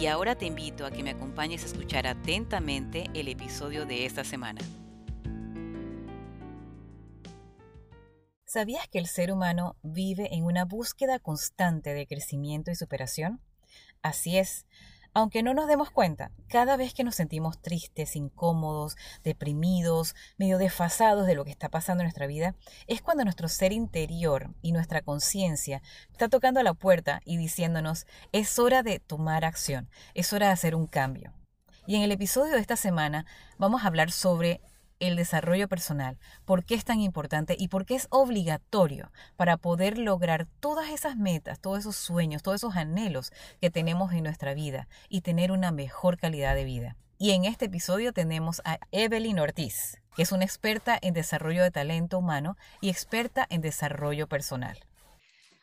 Y ahora te invito a que me acompañes a escuchar atentamente el episodio de esta semana. ¿Sabías que el ser humano vive en una búsqueda constante de crecimiento y superación? Así es. Aunque no nos demos cuenta, cada vez que nos sentimos tristes, incómodos, deprimidos, medio desfasados de lo que está pasando en nuestra vida, es cuando nuestro ser interior y nuestra conciencia está tocando la puerta y diciéndonos, es hora de tomar acción, es hora de hacer un cambio. Y en el episodio de esta semana vamos a hablar sobre el desarrollo personal, por qué es tan importante y por qué es obligatorio para poder lograr todas esas metas, todos esos sueños, todos esos anhelos que tenemos en nuestra vida y tener una mejor calidad de vida. Y en este episodio tenemos a Evelyn Ortiz, que es una experta en desarrollo de talento humano y experta en desarrollo personal.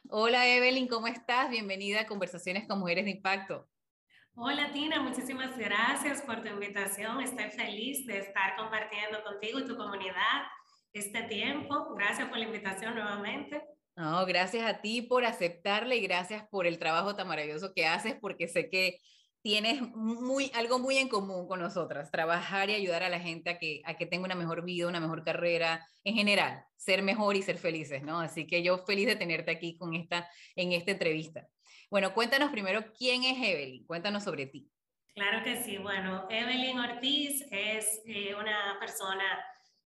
Hola Evelyn, ¿cómo estás? Bienvenida a Conversaciones con Mujeres de Impacto. Hola Tina, muchísimas gracias por tu invitación. Estoy feliz de estar compartiendo contigo y tu comunidad este tiempo. Gracias por la invitación nuevamente. No, gracias a ti por aceptarle y gracias por el trabajo tan maravilloso que haces porque sé que tienes muy, algo muy en común con nosotras, trabajar y ayudar a la gente a que, a que tenga una mejor vida, una mejor carrera, en general, ser mejor y ser felices, ¿no? Así que yo feliz de tenerte aquí con esta, en esta entrevista. Bueno, cuéntanos primero quién es Evelyn, cuéntanos sobre ti. Claro que sí, bueno, Evelyn Ortiz es eh, una persona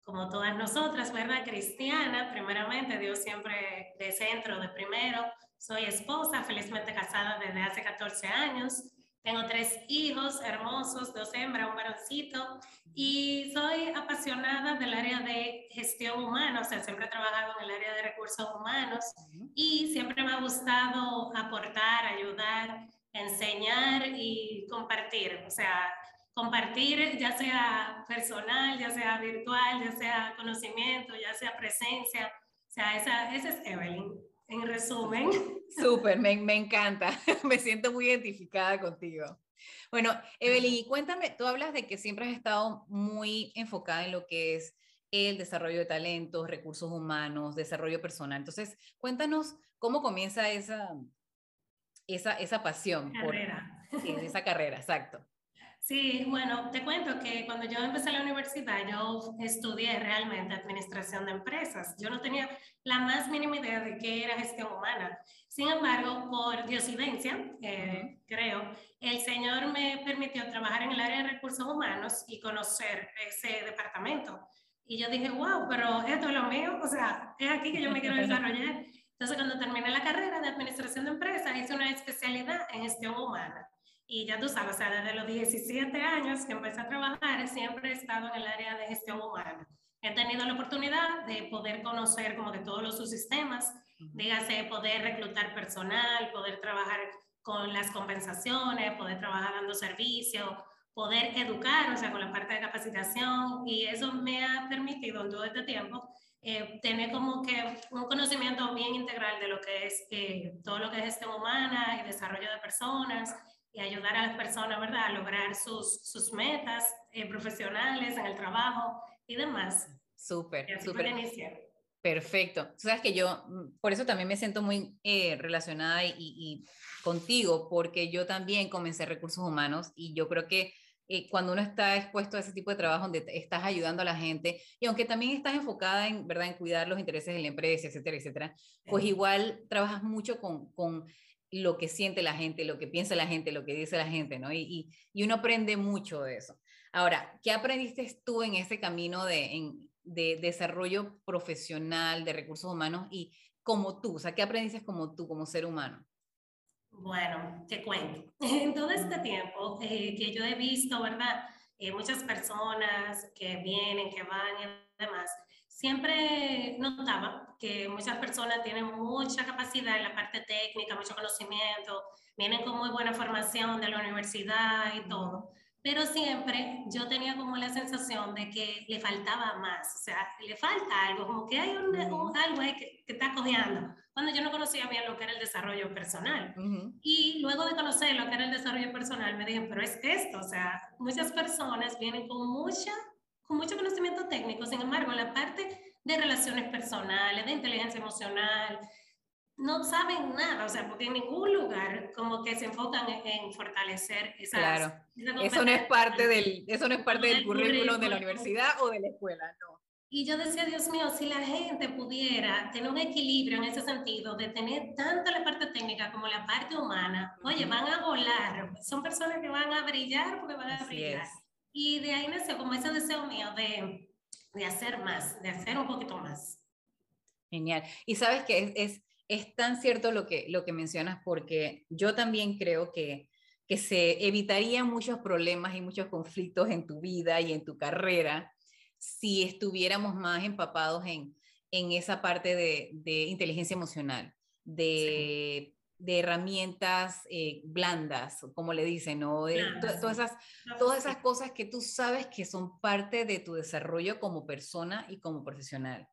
como todas nosotras, ¿verdad? Cristiana, primeramente, Dios siempre de centro, de primero. Soy esposa, felizmente casada desde hace 14 años. Tengo tres hijos hermosos, dos hembras, un varoncito, y soy apasionada del área de gestión humana, o sea, siempre he trabajado en el área de recursos humanos y siempre me ha gustado aportar, ayudar, enseñar y compartir, o sea, compartir ya sea personal, ya sea virtual, ya sea conocimiento, ya sea presencia, o sea, esa, esa es Evelyn en resumen. Súper, me, me, encanta, me siento muy identificada contigo. Bueno, Evelyn, cuéntame, tú hablas de que siempre has estado muy enfocada en lo que es el desarrollo de talentos, recursos humanos, desarrollo personal. Entonces, cuéntanos cómo comienza esa, esa, esa pasión carrera. por esa carrera, exacto. Sí, bueno, te cuento que cuando yo empecé la universidad, yo estudié realmente administración de empresas. Yo no tenía la más mínima idea de qué era gestión humana. Sin embargo, por diosidencia, eh, creo, el Señor me permitió trabajar en el área de recursos humanos y conocer ese departamento. Y yo dije, wow, pero esto es lo mío, o sea, es aquí que yo me quiero desarrollar. Entonces, cuando terminé la carrera de administración de empresas, hice una especialidad en gestión humana. Y ya tú sabes, o sea, desde los 17 años que empecé a trabajar, siempre he estado en el área de gestión humana. He tenido la oportunidad de poder conocer como de todos los subsistemas, dígase poder reclutar personal, poder trabajar con las compensaciones, poder trabajar dando servicio, poder educar, o sea, con la parte de capacitación, y eso me ha permitido en todo este tiempo eh, tener como que un conocimiento bien integral de lo que es eh, todo lo que es gestión humana y desarrollo de personas, y ayudar a las personas, ¿verdad?, a lograr sus, sus metas eh, profesionales en el trabajo y demás. Súper, súper. Perfecto. Tú sabes que yo, mm, por eso también me siento muy eh, relacionada y, y, contigo, porque yo también comencé recursos humanos y yo creo que eh, cuando uno está expuesto a ese tipo de trabajo donde estás ayudando a la gente y aunque también estás enfocada en, ¿verdad?, en cuidar los intereses de la empresa, etcétera, etcétera, pues igual trabajas mucho con, con lo que siente la gente, lo que piensa la gente, lo que dice la gente, ¿no? Y, y, uno aprende mucho de eso. Ahora, ¿qué aprendiste tú en ese camino de, de desarrollo profesional, de recursos humanos y como tú? O sea, ¿qué aprendiste como tú, como ser humano? Bueno, te cuento. En todo este tiempo eh, que yo he visto, ¿verdad? Eh, muchas personas que vienen, que van y demás, siempre notaba que muchas personas tienen mucha capacidad en la parte técnica, mucho conocimiento, vienen con muy buena formación de la universidad y todo, pero siempre yo tenía como la sensación de que le faltaba más, o sea, le falta algo, como que hay un, algo ahí que, está cojeando, cuando yo no conocía bien lo que era el desarrollo personal. Y luego de conocer lo que era el desarrollo personal, me dije, pero es esto, o sea, muchas personas vienen con, mucha, con mucho conocimiento técnico, sin embargo, la parte de relaciones personales, de inteligencia emocional, no saben nada, o sea, porque en ningún lugar como que se enfocan en, fortalecer esas... Claro, eso no es parte del, eso no es parte del currículum de la universidad o de la escuela, no. Y yo decía, Dios mío, si la gente pudiera tener un equilibrio en ese sentido, de tener tanto la parte técnica como la parte humana, oye, van a volar, son personas que van a brillar porque van a brillar. Y de ahí nació como ese deseo mío de, de hacer más, de hacer un poquito más. Genial. Y sabes que es es tan cierto lo que, lo que mencionas porque yo también creo que, que se evitarían muchos problemas y muchos conflictos en tu vida y en tu carrera si estuviéramos más empapados en, en esa parte de, de inteligencia emocional, de, de herramientas eh, blandas, como le dicen, ¿no? todas, esas, todas esas cosas que tú sabes que son parte de tu desarrollo como persona y como profesional.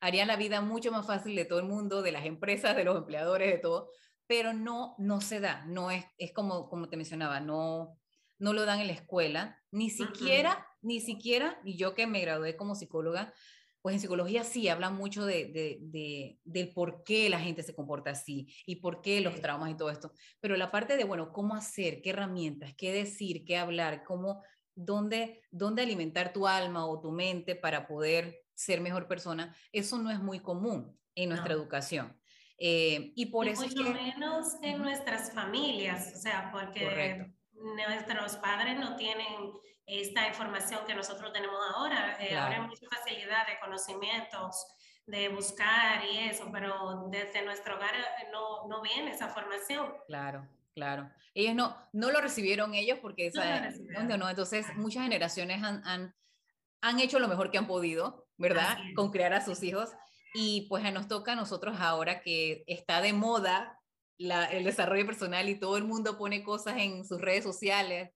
Harían la vida mucho más fácil de todo el mundo, de las empresas, de los empleadores, de todo, pero no, no se da, no es, es como, como te mencionaba, no, no lo dan en la escuela, ni siquiera, ni siquiera, y yo que me gradué como psicóloga, pues en psicología sí habla mucho de, de, de, del por qué la gente se comporta así y por qué los traumas y todo esto. Pero la parte de, bueno, cómo hacer, qué herramientas, qué decir, qué hablar, cómo, dónde, dónde alimentar tu alma o tu mente para poder ser mejor persona, eso no es muy común en nuestra educación. Eh, y por eso mucho menos en nuestras familias, o sea, porque nuestros padres no tienen esta información que nosotros tenemos ahora. Eh, ahora hay mucha facilidad de conocimientos, de buscar y eso, pero desde nuestro hogar eh, no, no viene esa formación. Claro. Claro, ellos no, no lo recibieron ellos porque esa, no, no, entonces muchas generaciones han, han, han hecho lo mejor que han podido, ¿verdad? Con crear a sus hijos. Y pues nos toca a nosotros ahora que está de moda el desarrollo personal y todo el mundo pone cosas en sus redes sociales.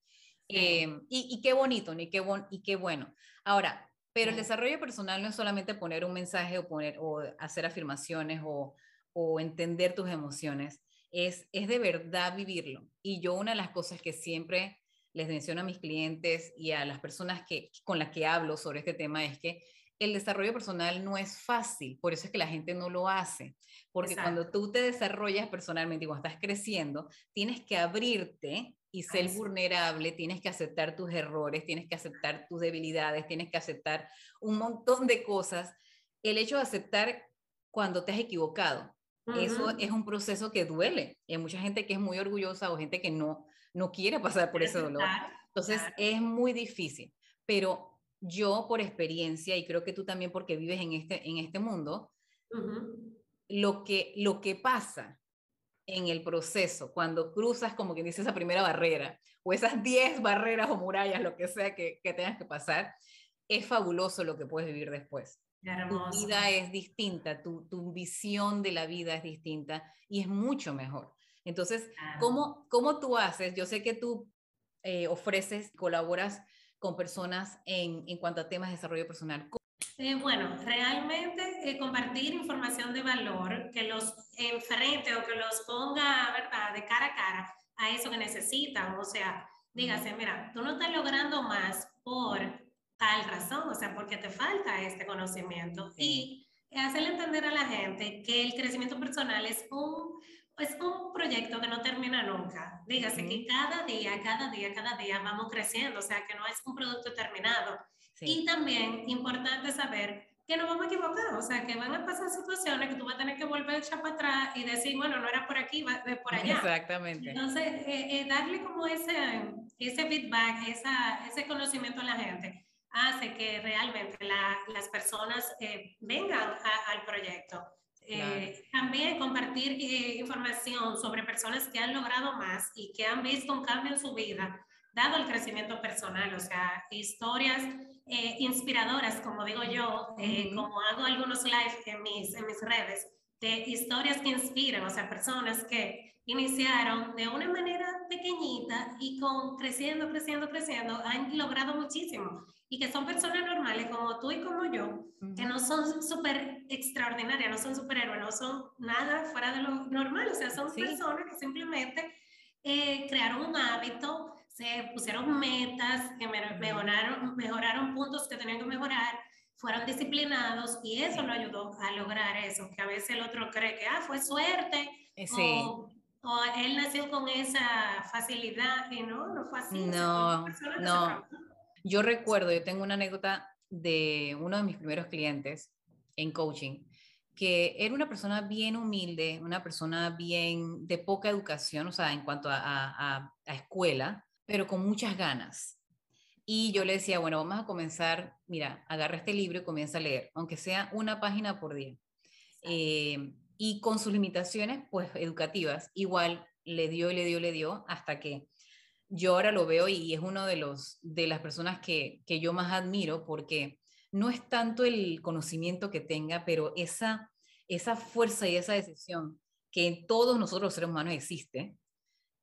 Em, y, qué bonito, ni qué, bon, y qué bueno. Ahora, pero el desarrollo personal no es solamente poner un mensaje o, poner, o hacer afirmaciones o, o entender tus emociones, es, es de verdad vivirlo. Y yo una de las cosas que siempre les menciono a mis clientes y a las personas que, con las que hablo sobre este tema es que el desarrollo personal no es fácil, por eso es que la gente no lo hace, porque cuando tú te desarrollas personalmente y cuando estás creciendo, tienes que abrirte y ser vulnerable, tienes que aceptar tus errores, tienes que aceptar tus debilidades, tienes que aceptar un montón de cosas. El hecho de aceptar cuando te has equivocado, eso es un proceso que duele. Hay mucha gente que es muy orgullosa o gente que no, no quiere pasar por ese dolor. Entonces es muy difícil, pero yo por experiencia, y creo que tú también porque vives en este, en este mundo, lo, que, lo que pasa en el proceso, cuando cruzas como que dice esa primera barrera, o esas 10 barreras o murallas, lo que sea que, que tengas que pasar, es fabuloso lo que puedes vivir después. Tu vida es distinta, tu, tu, visión de la vida es distinta y es mucho mejor. Entonces, ¿cómo, ¿cómo, tú haces? Yo sé que tú eh, ofreces, colaboras con personas en, en, cuanto a temas de desarrollo personal. Eh, bueno, realmente eh, compartir información de valor que los enfrente o que los ponga, ¿verdad?, de cara a cara a eso que necesitan. O sea, dígase, mira, tú no estás logrando más por tal razón, o sea, porque te falta este conocimiento. Y hacerle entender a la gente que el crecimiento personal es un, es un proyecto que no termina nunca. Dígase que cada día, cada día, cada día vamos creciendo, o sea, que no es un producto terminado. Y también importante saber que no vamos a equivocar, o sea, que van a pasar situaciones que tú vas a tener que volver a echar para atrás y decir, bueno, no era por aquí, va por allá. Exactamente. Entonces, eh, eh, darle como ese, ese feedback, esa, ese conocimiento a la gente hace que realmente las personas eh, vengan al proyecto. Eh, también compartir eh, información sobre personas que han logrado más y que han visto un cambio en su vida, dado el crecimiento personal, o sea, historias inspiradoras, como digo yo, como hago algunos live en mis, en mis redes, de historias que inspiran, o sea, personas que iniciaron de una manera pequeñita y con creciendo, creciendo, creciendo, han logrado muchísimo. Y que son personas normales como tú y como yo, que no son súper extraordinarias, no son superhéroes, no son nada fuera de lo normal, o sea, son personas que simplemente eh, crearon un hábito, se pusieron metas, que mejoraron, mejoraron puntos que tenían que mejorar, fueron disciplinados y eso lo ayudó a lograr eso, que a veces el otro cree que, ah, fue suerte, eh, sí. o, o, él nació con esa facilidad y no, no fue así. No, no. Yo recuerdo, yo tengo una anécdota de uno de mis primeros clientes en coaching, que era una persona bien humilde, una persona bien de poca educación, o sea, en cuanto a, escuela, pero con muchas ganas. Y yo le decía, bueno, vamos a comenzar, mira, agarra este libro y comienza a leer, aunque sea una página por día. Eh, y con sus limitaciones, pues, educativas, igual le dio le dio, le dio, hasta que yo ahora lo veo y es uno de, los, de las personas que, que yo más admiro porque no es tanto el conocimiento que tenga, pero esa, esa fuerza y esa decisión que en todos nosotros los seres humanos existe,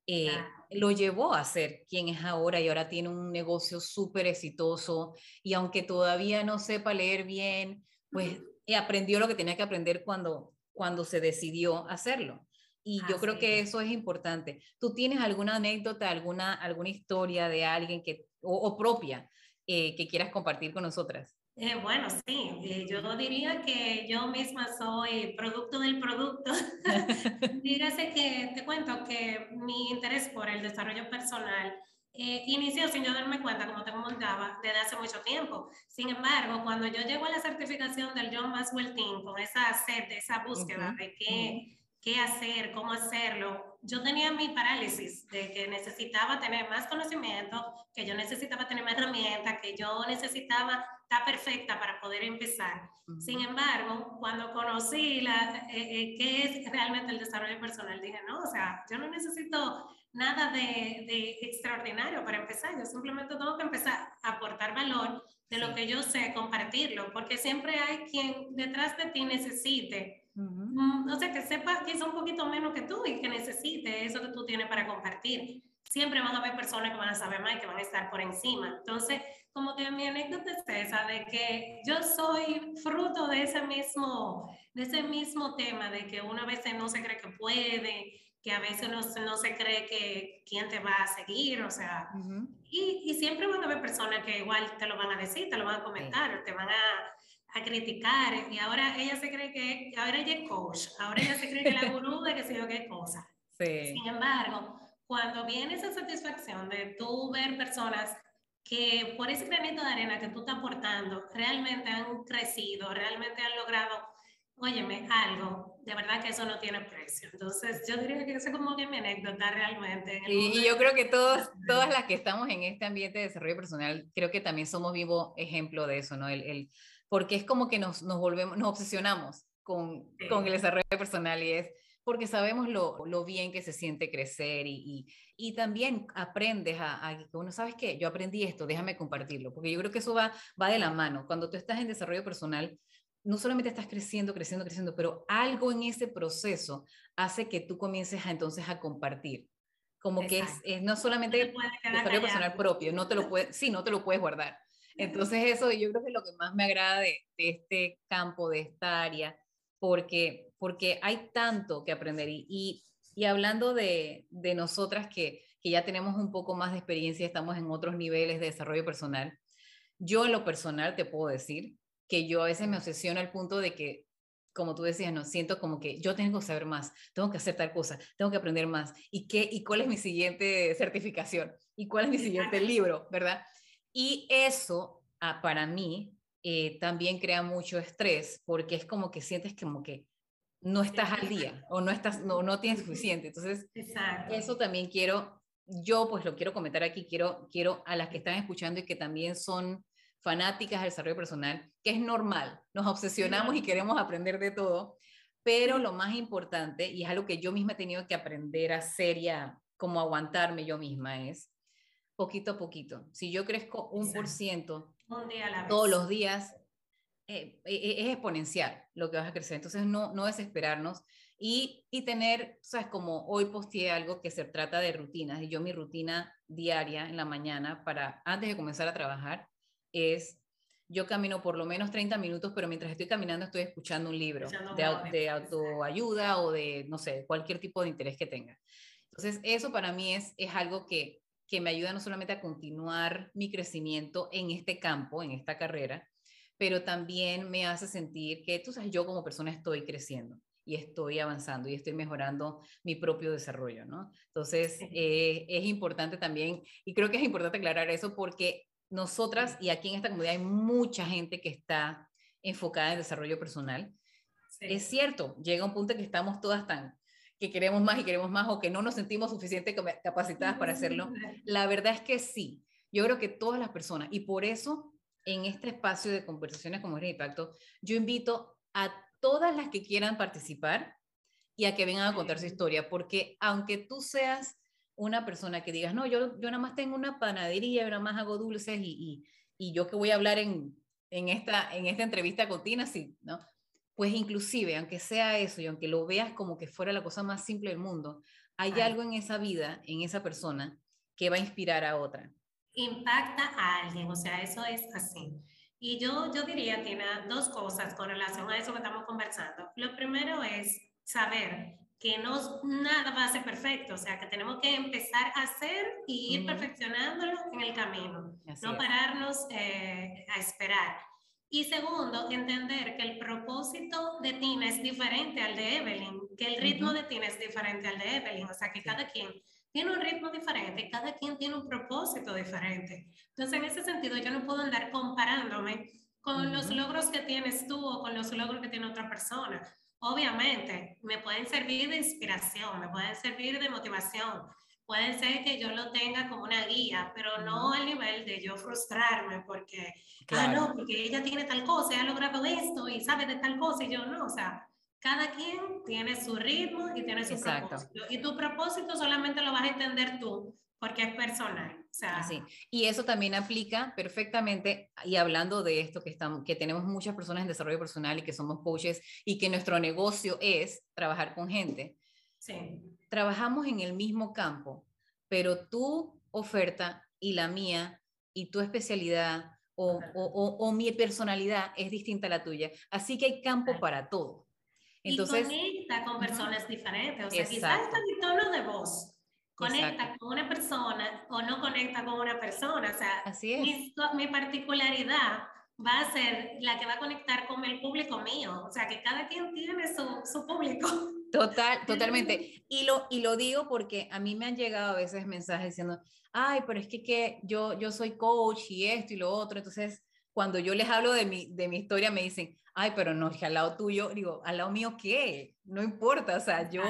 eh, lo llevó a ser quien es ahora y ahora tiene un negocio súper exitoso y aunque todavía no sepa leer bien, pues aprendió lo que tenía que aprender cuando, cuando se decidió hacerlo. Y yo creo que eso es importante. ¿Tú tienes alguna anécdota, alguna, alguna historia de alguien que, o, propia eh, que quieras compartir con nosotras? Eh, bueno, sí, eh, yo diría que yo misma soy producto del producto. Dígase que te cuento que mi interés por el desarrollo personal eh, inició sin yo darme cuenta, como te comentaba, desde hace mucho tiempo. Sin embargo, cuando yo llego a la certificación del John Maxwell Team, con esa sed, esa búsqueda de qué, qué hacer, cómo hacerlo, yo tenía mi parálisis de que necesitaba tener más conocimiento, que yo necesitaba tener más herramientas, que yo necesitaba estar perfecta para poder empezar. Sin embargo, cuando conocí la, eh, eh, qué es realmente el desarrollo personal, dije, no, o sea, yo no necesito nada de, de, extraordinario para empezar, yo simplemente tengo que empezar a aportar valor de lo que yo sé, compartirlo, porque siempre hay quien detrás de ti necesite Mm, o sea, que quizá un poquito menos que tú y que necesite eso que tú tienes para compartir. Siempre van a haber personas que van a saber más y que van a estar por encima. Entonces, como que mi anécdota es esa, de que yo soy fruto de ese mismo, de ese mismo tema, de que una vez no se cree que puede, que a veces no, no se cree que quién te va a seguir, o sea, y, y, siempre van a haber personas que igual te lo van a decir, te lo van a comentar, te van a a criticar y ahora ella se cree que, ahora ella es coach, ahora ella se cree que la gurú de que se yo qué cosa. Sin embargo, cuando viene esa satisfacción de tú ver personas que por ese granito de arena que tú estás aportando realmente han crecido, realmente han logrado, óyeme, algo, de verdad que eso no tiene precio. Entonces, yo diría que esa es como que mi anécdota realmente. Y, yo creo que todos, todas las que estamos en este ambiente de desarrollo personal, creo que también somos vivo ejemplo de eso, ¿no? El, el porque es como que nos, nos volvemos, nos obsesionamos con, con el desarrollo personal y es porque sabemos lo, lo bien que se siente crecer y, y, y también aprendes a, uno, ¿sabes qué? Yo aprendí esto, déjame compartirlo, porque yo creo que eso va, va de la mano. Cuando tú estás en desarrollo personal, no solamente estás creciendo, creciendo, creciendo, pero algo en ese proceso hace que tú comiences a, entonces a compartir. Como que es, es, no solamente no desarrollo personal propio, no te lo puedes, sí, no te lo puedes guardar. Entonces eso yo creo que es lo que más me agrada de, este campo, de esta área, porque, porque hay tanto que aprender. Y, y, hablando de, de nosotras que, que ya tenemos un poco más de experiencia, estamos en otros niveles de desarrollo personal, yo en lo personal te puedo decir que yo a veces me obsesiono al punto de que, como tú decías, no siento como que yo tengo que saber más, tengo que hacer tal cosa, tengo que aprender más. ¿Y qué y cuál es mi siguiente certificación? ¿Y cuál es mi siguiente libro, verdad? Y eso, ah, para mí, eh, también crea mucho estrés, porque es como que sientes como que no estás al día o no, estás, no, no tienes suficiente. Entonces, eso también quiero, yo pues lo quiero comentar aquí, quiero, quiero a las que están escuchando y que también son fanáticas del desarrollo personal, que es normal, nos obsesionamos y queremos aprender de todo, pero lo más importante, y es algo que yo misma he tenido que aprender a hacer y a como aguantarme yo misma, es poquito a poquito. Si yo crezco un por ciento todos los días, eh, eh, es exponencial lo que vas a crecer. Entonces, no, no desesperarnos. Y, y tener, sabes, como hoy posteé algo que se trata de rutinas, y yo mi rutina diaria en la mañana para, antes de comenzar a trabajar, es yo camino por lo menos 30 minutos, pero mientras estoy caminando estoy escuchando un libro de, de, autoayuda o de, no sé, cualquier tipo de interés que tenga. Entonces, eso para mí es, es algo que, que me ayuda no solamente a continuar mi crecimiento en este campo, en esta carrera, pero también me hace sentir que, tú sabes, yo como persona estoy creciendo y estoy avanzando y estoy mejorando mi propio desarrollo, ¿no? Entonces, eh, es importante también, y creo que es importante aclarar eso porque nosotras, y aquí en esta comunidad hay mucha gente que está enfocada en desarrollo personal. Es cierto, llega un punto que estamos todas tan que queremos más y queremos más o que no nos sentimos suficientemente capacitadas para hacerlo. La verdad es que sí. Yo creo que todas las personas, y por eso en este espacio de conversaciones como de impacto, yo invito a todas las que quieran participar y a que vengan a contar su historia, porque aunque tú seas una persona que digas, no, yo, yo nada más tengo una panadería, yo nada más hago dulces y, y, yo que voy a hablar en, en, esta, en esta entrevista con Tina, sí, ¿no? Pues inclusive, aunque sea eso y aunque lo veas como que fuera la cosa más simple del mundo, hay algo en esa vida, en esa persona, que va a inspirar a otra. Impacta a alguien, o sea, eso es así. Y yo, yo diría, Tina, dos cosas con relación a eso que estamos conversando. Lo primero es saber que no nada va a ser perfecto, o sea, que tenemos que empezar a hacer y ir perfeccionándolo en el camino, no pararnos eh, a esperar. Y segundo, entender que el propósito de Tina es diferente al de Evelyn, que el ritmo de Tina es diferente al de Evelyn, o sea, que cada quien tiene un ritmo diferente, cada quien tiene un propósito diferente. Entonces, en ese sentido, yo no puedo andar comparándome con los logros que tienes tú o con los logros que tiene otra persona Obviamente, me pueden servir de inspiración, me pueden servir de motivación. Puede ser que yo lo tenga como una guía, pero no al nivel de yo frustrarme porque, ah, no, porque ella tiene tal cosa, ella ha logrado esto y sabe de tal cosa y yo no. O sea, cada quien tiene su ritmo y tiene su propósito. Y tu propósito solamente lo vas a entender tú porque es personal. O sea, Así. Y eso también aplica perfectamente, y hablando de esto, que, estamos, que tenemos muchas personas en desarrollo personal y que somos coaches y que nuestro negocio es trabajar con gente. Sí. Trabajamos en el mismo campo, pero tu oferta y la mía y tu especialidad o, o, o, mi personalidad es distinta a la tuya. Así que hay campo para todo. Entonces, y conecta con personas diferentes. O sea, quizás está mi tono de voz conecta con una persona o no conecta con una persona. O sea, Mi, particularidad va a ser la que va a conectar con el público mío. O sea, que cada quien tiene su, su público. Total, totalmente. Y lo, y lo digo porque a mí me han llegado a veces mensajes diciendo, ay, pero es que, que yo, yo soy coach y esto y lo otro. Entonces, cuando yo les hablo de mi, de mi historia, me dicen, ay, pero no, que al lado tuyo, digo, al lado mío, ¿qué? No importa, o sea, yo,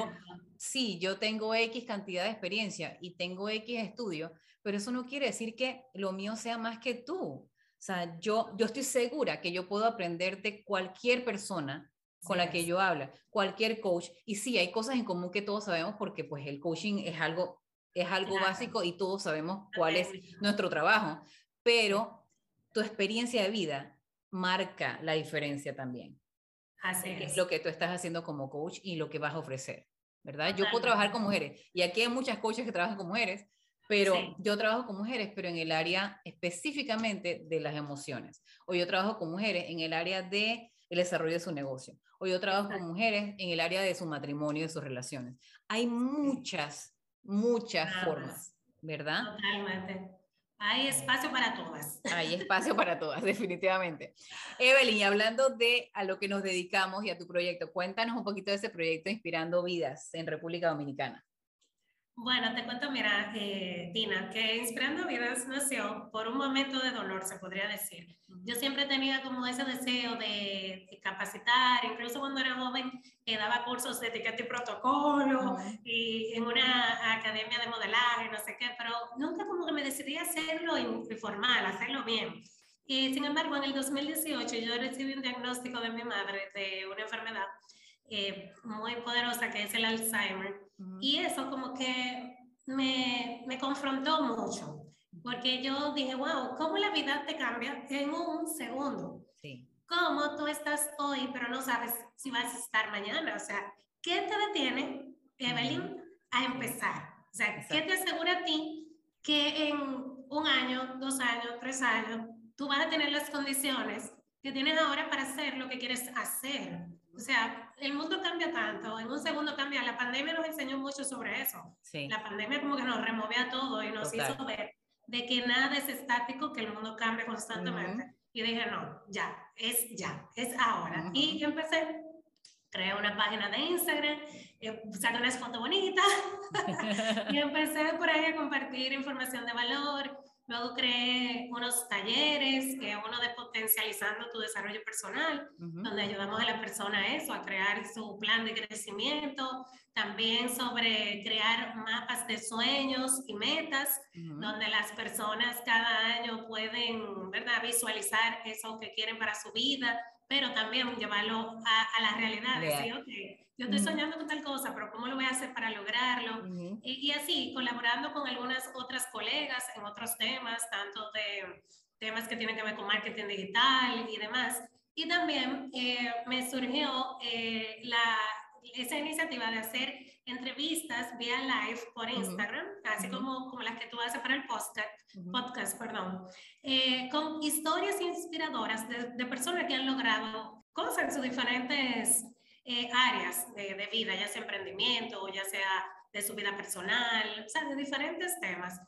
sí, yo tengo X cantidad de experiencia y tengo X estudio, pero eso no quiere decir que lo mío sea más que tú. O sea, yo, yo estoy segura que yo puedo aprender de cualquier persona con la que yo hablo, cualquier coach. Y sí, hay cosas en común que todos sabemos porque pues el coaching es algo, es algo básico y todos sabemos cuál es nuestro trabajo, pero tu experiencia de vida marca la diferencia también. Así es. es lo que tú estás haciendo como coach y lo que vas a ofrecer. ¿verdad? Yo puedo trabajar con mujeres y aquí hay muchas coaches que trabajan con mujeres, pero yo trabajo con mujeres, pero en el área específicamente de las emociones. O yo trabajo con mujeres en el área de el desarrollo de su negocio. O yo trabajo con mujeres en el área de su matrimonio, de sus relaciones. Hay muchas, muchas formas, ¿verdad? Totalmente. Hay espacio para todas. Hay espacio para todas, definitivamente. Evelyn, hablando de a lo que nos dedicamos y a tu proyecto, cuéntanos un poquito de ese proyecto Inspirando Vidas en República Dominicana. Bueno, te cuento, mira, eh, Tina, que Inspirando Vidas nació por un momento de dolor, se podría decir. Yo siempre tenía como ese deseo de, capacitar, incluso cuando era joven, eh, daba cursos de etiqueta y protocolo, y en una academia de modelaje, no sé qué, pero nunca como que me decidí hacerlo informal, hacerlo bien. Y sin embargo, en el 2018 yo recibí un diagnóstico de mi madre de una enfermedad eh, muy poderosa que es el Alzheimer. Y eso como que me, me, confrontó mucho, porque yo dije, wow, ¿cómo la vida te cambia en un segundo? Sí. ¿Cómo tú estás hoy, pero no sabes si vas a estar mañana? O sea, ¿qué te detiene, Evelyn, a empezar? O sea, ¿qué te asegura a ti que en un año, dos años, tres años, tú vas a tener las condiciones que tienes ahora para hacer lo que quieres hacer? O sea, el mundo cambia tanto, en un segundo cambia. La pandemia nos enseñó mucho sobre eso. Sí. La pandemia como que nos removía todo y nos hizo ver de que nada es estático, que el mundo cambia constantemente. Y dije, no, ya, es ya, es ahora. Y empecé, creé una página de Instagram, eh, saqué unas fotos bonitas y empecé por ahí a compartir información de valor, Luego creé unos talleres, que uno de potencializando tu desarrollo personal, donde ayudamos a la persona a eso, a crear su plan de crecimiento. También sobre crear mapas de sueños y metas, donde las personas cada año pueden ¿verdad? visualizar eso que quieren para su vida, pero también llevarlo a, la realidad. Decir, okay, yo estoy soñando con tal cosa, pero ¿cómo lo voy a hacer para lograrlo? y, así, colaborando con algunas otras colegas en otros temas, tanto de temas que tienen que ver con marketing digital y demás. Y también eh, me surgió eh, la, esa iniciativa de hacer entrevistas vía live por Instagram, así como, como las que tú haces para el podcast, podcast perdón, eh, con historias inspiradoras de, de, personas que han logrado cosas en sus diferentes eh, áreas de, vida, ya sea emprendimiento ya sea de su vida personal, o sea, de diferentes temas,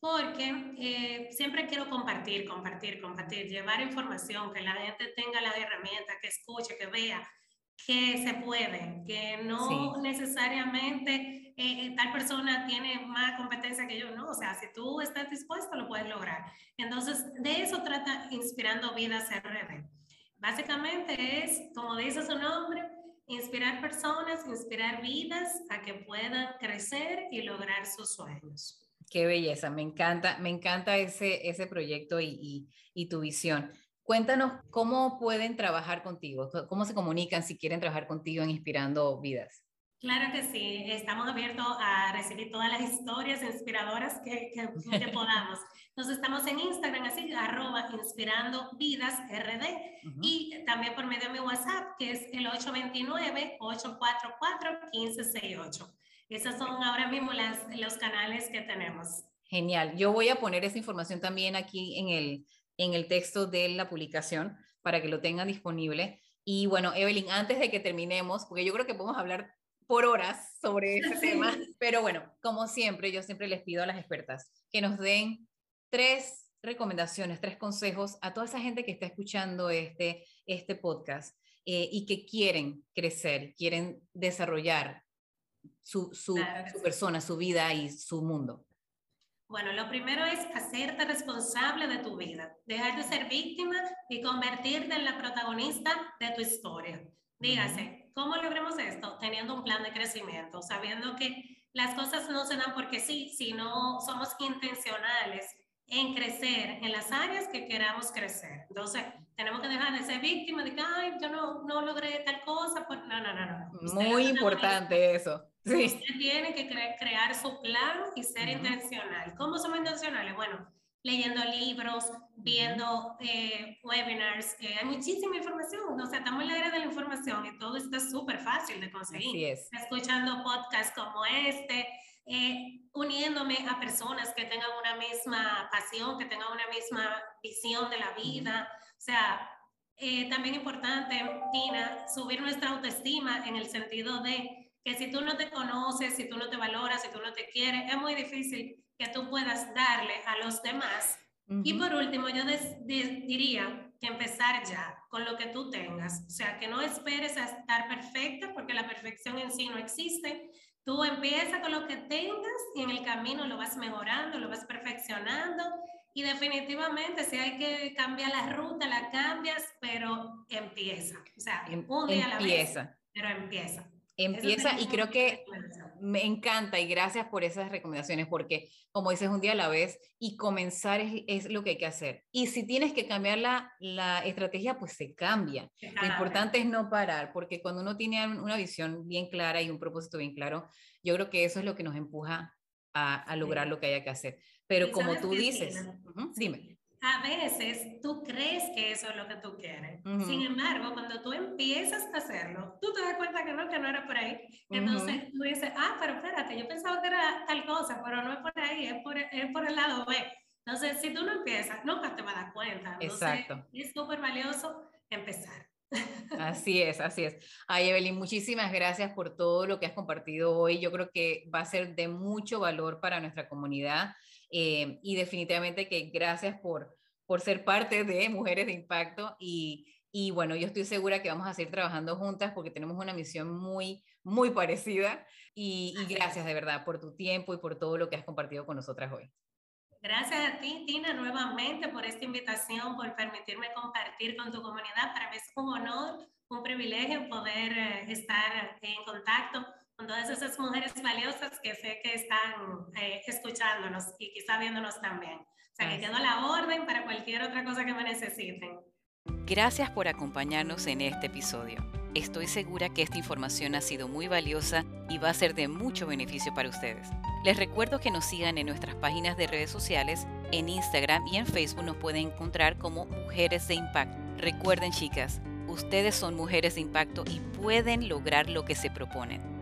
porque eh, siempre quiero compartir, compartir, compartir, llevar información, que la gente tenga las herramientas, que escuche, que vea que se puede, que no necesariamente eh, tal persona tiene más competencia que yo, no, o sea, si tú estás dispuesto lo puedes lograr. Entonces, de eso trata Inspirando Vidas RD. Básicamente es, como dice su nombre, inspirar personas, inspirar vidas a que puedan crecer y lograr sus sueños. Qué belleza, me encanta, me encanta ese, ese proyecto y, y, tu visión. Cuéntanos cómo pueden trabajar contigo, cómo se comunican si quieren trabajar contigo en Inspirando Vidas. Claro que sí, estamos abiertos a recibir todas las historias inspiradoras que, que, que podamos. Entonces estamos en Instagram, así, arroba inspirando vidas RD y también por medio de mi WhatsApp, que es el 829-844-1568. Esos son ahora mismo las, los canales que tenemos. Genial. Yo voy a poner esa información también aquí en el, en el texto de la publicación para que lo tengan disponible. Y bueno, Evelyn, antes de que terminemos, porque yo creo que podemos hablar por horas sobre este tema, pero bueno, como siempre, yo siempre les pido a las expertas que nos den tres recomendaciones, tres consejos a toda esa gente que está escuchando este, este podcast eh, y que quieren crecer, quieren desarrollar su, su, su persona, su vida y su mundo? Bueno, lo primero es hacerte responsable de tu vida, dejar de ser víctima y convertirte en la protagonista de tu historia. Dígase, ¿cómo logremos esto? Teniendo un plan de crecimiento, sabiendo que las cosas no se dan porque sí, sino somos intencionales en crecer en las áreas que queramos crecer. Entonces, tenemos que dejar de ser víctimas de que, ay, yo no, no logré tal cosa. Pues, no, no, no, no. Muy importante eso. Sí. Usted tiene que crear su plan y ser intencional. ¿Cómo somos intencionales? Bueno, leyendo libros, viendo eh, webinars, hay muchísima información, o sea, estamos en la era de la información y todo está súper fácil de conseguir. Es. Escuchando podcasts como este, eh, uniéndome a personas que tengan una misma pasión, que tengan una misma visión de la vida. O sea, eh, también importante, Tina, subir nuestra autoestima en el sentido de que si tú no te conoces, si tú no te valoras, si tú no te quieres, es muy difícil que tú puedas darle a los demás. Y por último, yo diría que empezar ya con lo que tú tengas. O sea, que no esperes a estar perfecta, porque la perfección en sí no existe, Tú empiezas con lo que tengas y en el camino lo vas mejorando, lo vas perfeccionando y definitivamente si hay que cambiar la ruta, la cambias, pero empieza. O sea, em, un día a la vez, pero empieza. Empieza y creo que me encanta y gracias por esas recomendaciones porque como dices un día a la vez y comenzar es, lo que hay que hacer. Y si tienes que cambiar la, la estrategia, pues se cambia. Lo importante es no parar porque cuando uno tiene una visión bien clara y un propósito bien claro, yo creo que eso es lo que nos empuja a, a lograr lo que haya que hacer. Pero como tú dices, dime a veces tú crees que eso es lo que tú quieres. Sin embargo, cuando tú empiezas a hacerlo, tú te das cuenta que no, que no era por ahí. Entonces tú dices, ah, pero espérate, yo pensaba que era tal cosa, pero no es por ahí, es por, es por el lado B. Entonces, si tú no empiezas, nunca te vas a dar cuenta. Exacto. Es súper valioso empezar. Así es, así es. Ay, Evelyn, muchísimas gracias por todo lo que has compartido hoy. Yo creo que va a ser de mucho valor para nuestra comunidad eh, y definitivamente que gracias por, por ser parte de Mujeres de Impacto y, y bueno, yo estoy segura que vamos a seguir trabajando juntas porque tenemos una misión muy, muy parecida y, y gracias de verdad por tu tiempo y por todo lo que has compartido con nosotras hoy. Gracias a ti, Tina, nuevamente por esta invitación, por permitirme compartir con tu comunidad. Para mí es un honor, un privilegio poder eh, estar en contacto con todas esas mujeres valiosas que sé que están eh, escuchándonos y quizá viéndonos también. O sea, que quedo a la orden para cualquier otra cosa que me necesiten. Gracias por acompañarnos en este episodio. Estoy segura que esta información ha sido muy valiosa y va a ser de mucho beneficio para ustedes. Les recuerdo que nos sigan en nuestras páginas de redes sociales, en Instagram y en Facebook nos pueden encontrar como Mujeres de Impacto. Recuerden chicas, ustedes son mujeres de impacto y pueden lograr lo que se proponen.